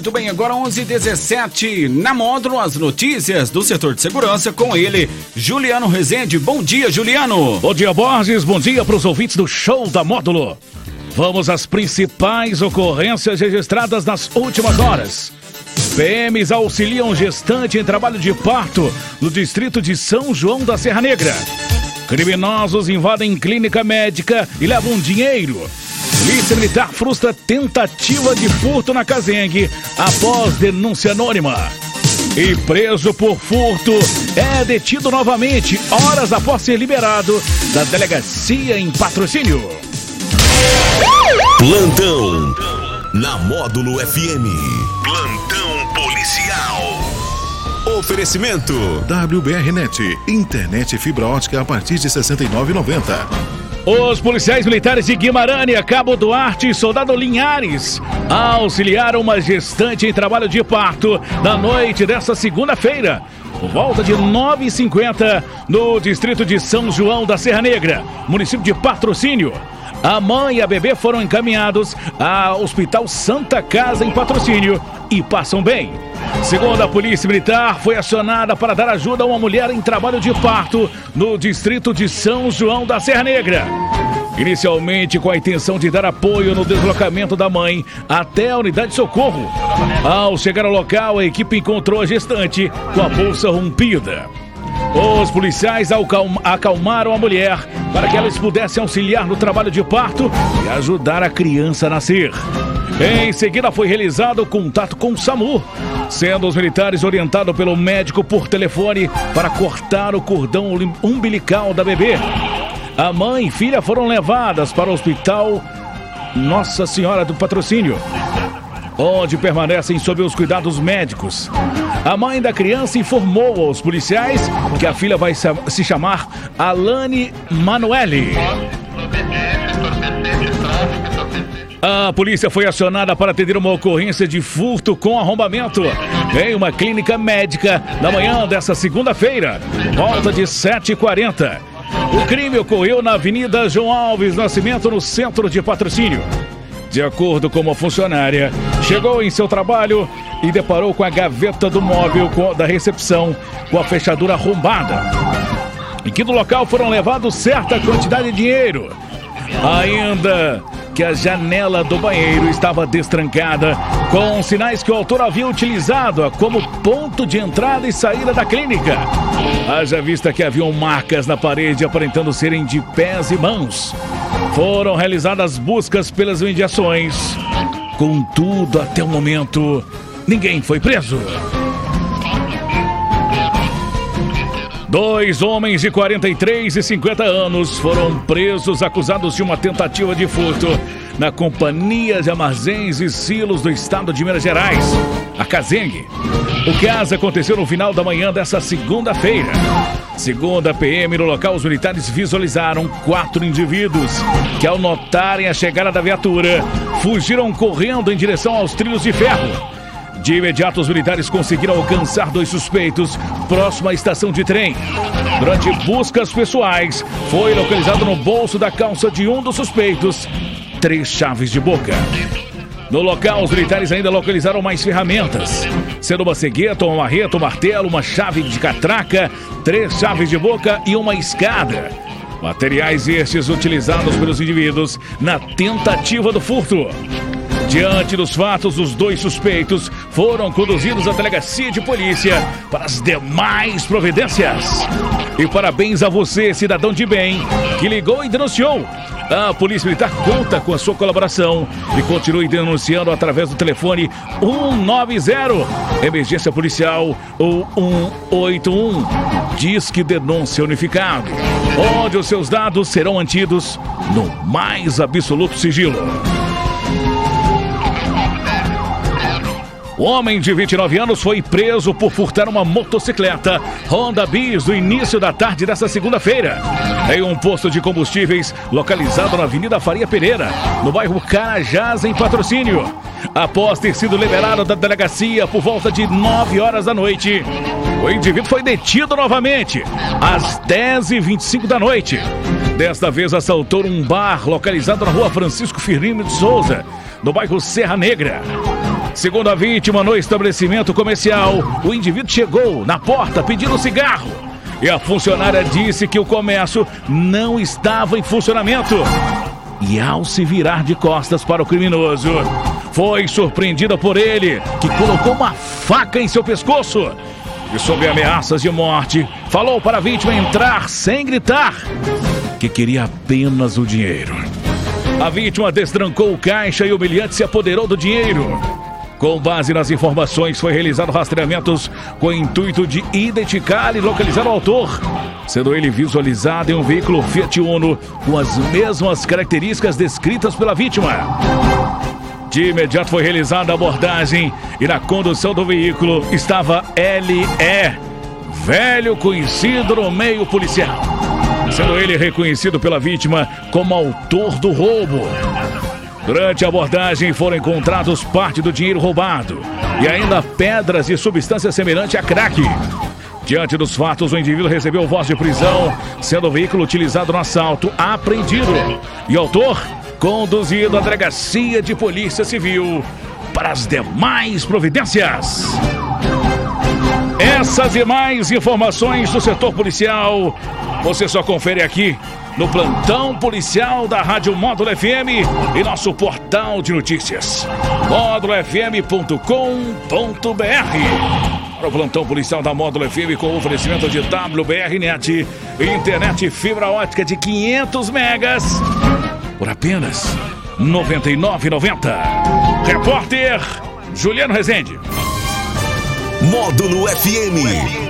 Muito bem, agora 11:17 na módulo as notícias do setor de segurança com ele, Juliano Rezende. Bom dia, Juliano. Bom dia, Borges. Bom dia para os ouvintes do show da módulo. Vamos às principais ocorrências registradas nas últimas horas. PMs auxiliam gestante em trabalho de parto no distrito de São João da Serra Negra. Criminosos invadem clínica médica e levam dinheiro. Polícia Militar frustra tentativa de furto na Cazengue após denúncia anônima. E preso por furto é detido novamente horas após ser liberado da delegacia em patrocínio. Plantão na Módulo FM. Plantão policial. Oferecimento WBRnet, internet fibra ótica a partir de 69,90. Os policiais militares de Guimarães, Cabo Duarte e Soldado Linhares auxiliaram uma gestante em trabalho de parto na noite desta segunda-feira, por volta de 9h50, no distrito de São João da Serra Negra, município de Patrocínio. A mãe e a bebê foram encaminhados ao Hospital Santa Casa em patrocínio e passam bem. Segundo a Polícia Militar, foi acionada para dar ajuda a uma mulher em trabalho de parto no distrito de São João da Serra Negra. Inicialmente com a intenção de dar apoio no deslocamento da mãe até a unidade de socorro. Ao chegar ao local, a equipe encontrou a gestante com a bolsa rompida. Os policiais acalmaram a mulher para que elas pudessem auxiliar no trabalho de parto e ajudar a criança a nascer. Em seguida, foi realizado o contato com o SAMU, sendo os militares orientados pelo médico por telefone para cortar o cordão umbilical da bebê. A mãe e filha foram levadas para o hospital Nossa Senhora do Patrocínio, onde permanecem sob os cuidados médicos. A mãe da criança informou aos policiais que a filha vai se chamar Alane Manuele. A polícia foi acionada para atender uma ocorrência de furto com arrombamento em uma clínica médica na manhã dessa segunda-feira, volta de 7h40. O crime ocorreu na Avenida João Alves Nascimento, no centro de patrocínio. De acordo com uma funcionária, chegou em seu trabalho e deparou com a gaveta do móvel da recepção com a fechadura arrombada. E que do local foram levados certa quantidade de dinheiro. Ainda que a janela do banheiro estava destrancada, com sinais que o autor havia utilizado como ponto de entrada e saída da clínica. Haja vista que haviam marcas na parede aparentando serem de pés e mãos. Foram realizadas buscas pelas mediações. Contudo, até o momento, ninguém foi preso. Dois homens de 43 e 50 anos foram presos acusados de uma tentativa de furto na Companhia de Armazéns e Silos do Estado de Minas Gerais, a Cazengue. O caso aconteceu no final da manhã dessa segunda-feira. Segundo a PM, no local, os militares visualizaram quatro indivíduos que, ao notarem a chegada da viatura, fugiram correndo em direção aos trilhos de ferro. De imediato, os militares conseguiram alcançar dois suspeitos próximo à estação de trem. Durante buscas pessoais, foi localizado no bolso da calça de um dos suspeitos três chaves de boca. No local, os militares ainda localizaram mais ferramentas, sendo uma cegueta, uma marreta, um martelo, uma chave de catraca, três chaves de boca e uma escada. Materiais estes utilizados pelos indivíduos na tentativa do furto. Diante dos fatos, os dois suspeitos foram conduzidos à delegacia de polícia para as demais providências. E parabéns a você, cidadão de bem, que ligou e denunciou. A Polícia Militar conta com a sua colaboração e continue denunciando através do telefone 190, emergência policial ou 181, Disque Denúncia Unificado, onde os seus dados serão mantidos no mais absoluto sigilo. O homem de 29 anos foi preso por furtar uma motocicleta Honda Bis no início da tarde desta segunda-feira. Em um posto de combustíveis localizado na Avenida Faria Pereira, no bairro Carajás, em patrocínio. Após ter sido liberado da delegacia por volta de 9 horas da noite, o indivíduo foi detido novamente às 10h25 da noite. Desta vez assaltou um bar localizado na rua Francisco Firmino de Souza, no bairro Serra Negra. Segundo a vítima, no estabelecimento comercial, o indivíduo chegou na porta pedindo cigarro. E a funcionária disse que o comércio não estava em funcionamento. E ao se virar de costas para o criminoso, foi surpreendida por ele, que colocou uma faca em seu pescoço. E sob ameaças de morte, falou para a vítima entrar sem gritar, que queria apenas o dinheiro. A vítima destrancou o caixa e o humilhante se apoderou do dinheiro. Com base nas informações, foi realizado rastreamentos com o intuito de identificar e localizar o autor, sendo ele visualizado em um veículo Fiat Uno com as mesmas características descritas pela vítima. De imediato foi realizada a abordagem e na condução do veículo estava LE, velho conhecido no meio policial, sendo ele reconhecido pela vítima como autor do roubo. Durante a abordagem foram encontrados parte do dinheiro roubado e ainda pedras e substâncias semelhantes a crack. Diante dos fatos, o indivíduo recebeu voz de prisão, sendo o veículo utilizado no assalto apreendido. E o autor conduzido à delegacia de polícia civil para as demais providências. Essas e mais informações do setor policial você só confere aqui no plantão policial da Rádio Módulo FM e nosso portal de notícias módulofm.com.br. Para o plantão policial da Módulo FM com oferecimento de WBRnet, internet fibra ótica de 500 megas por apenas R$ 99,90. Repórter Juliano Rezende. Módulo FM.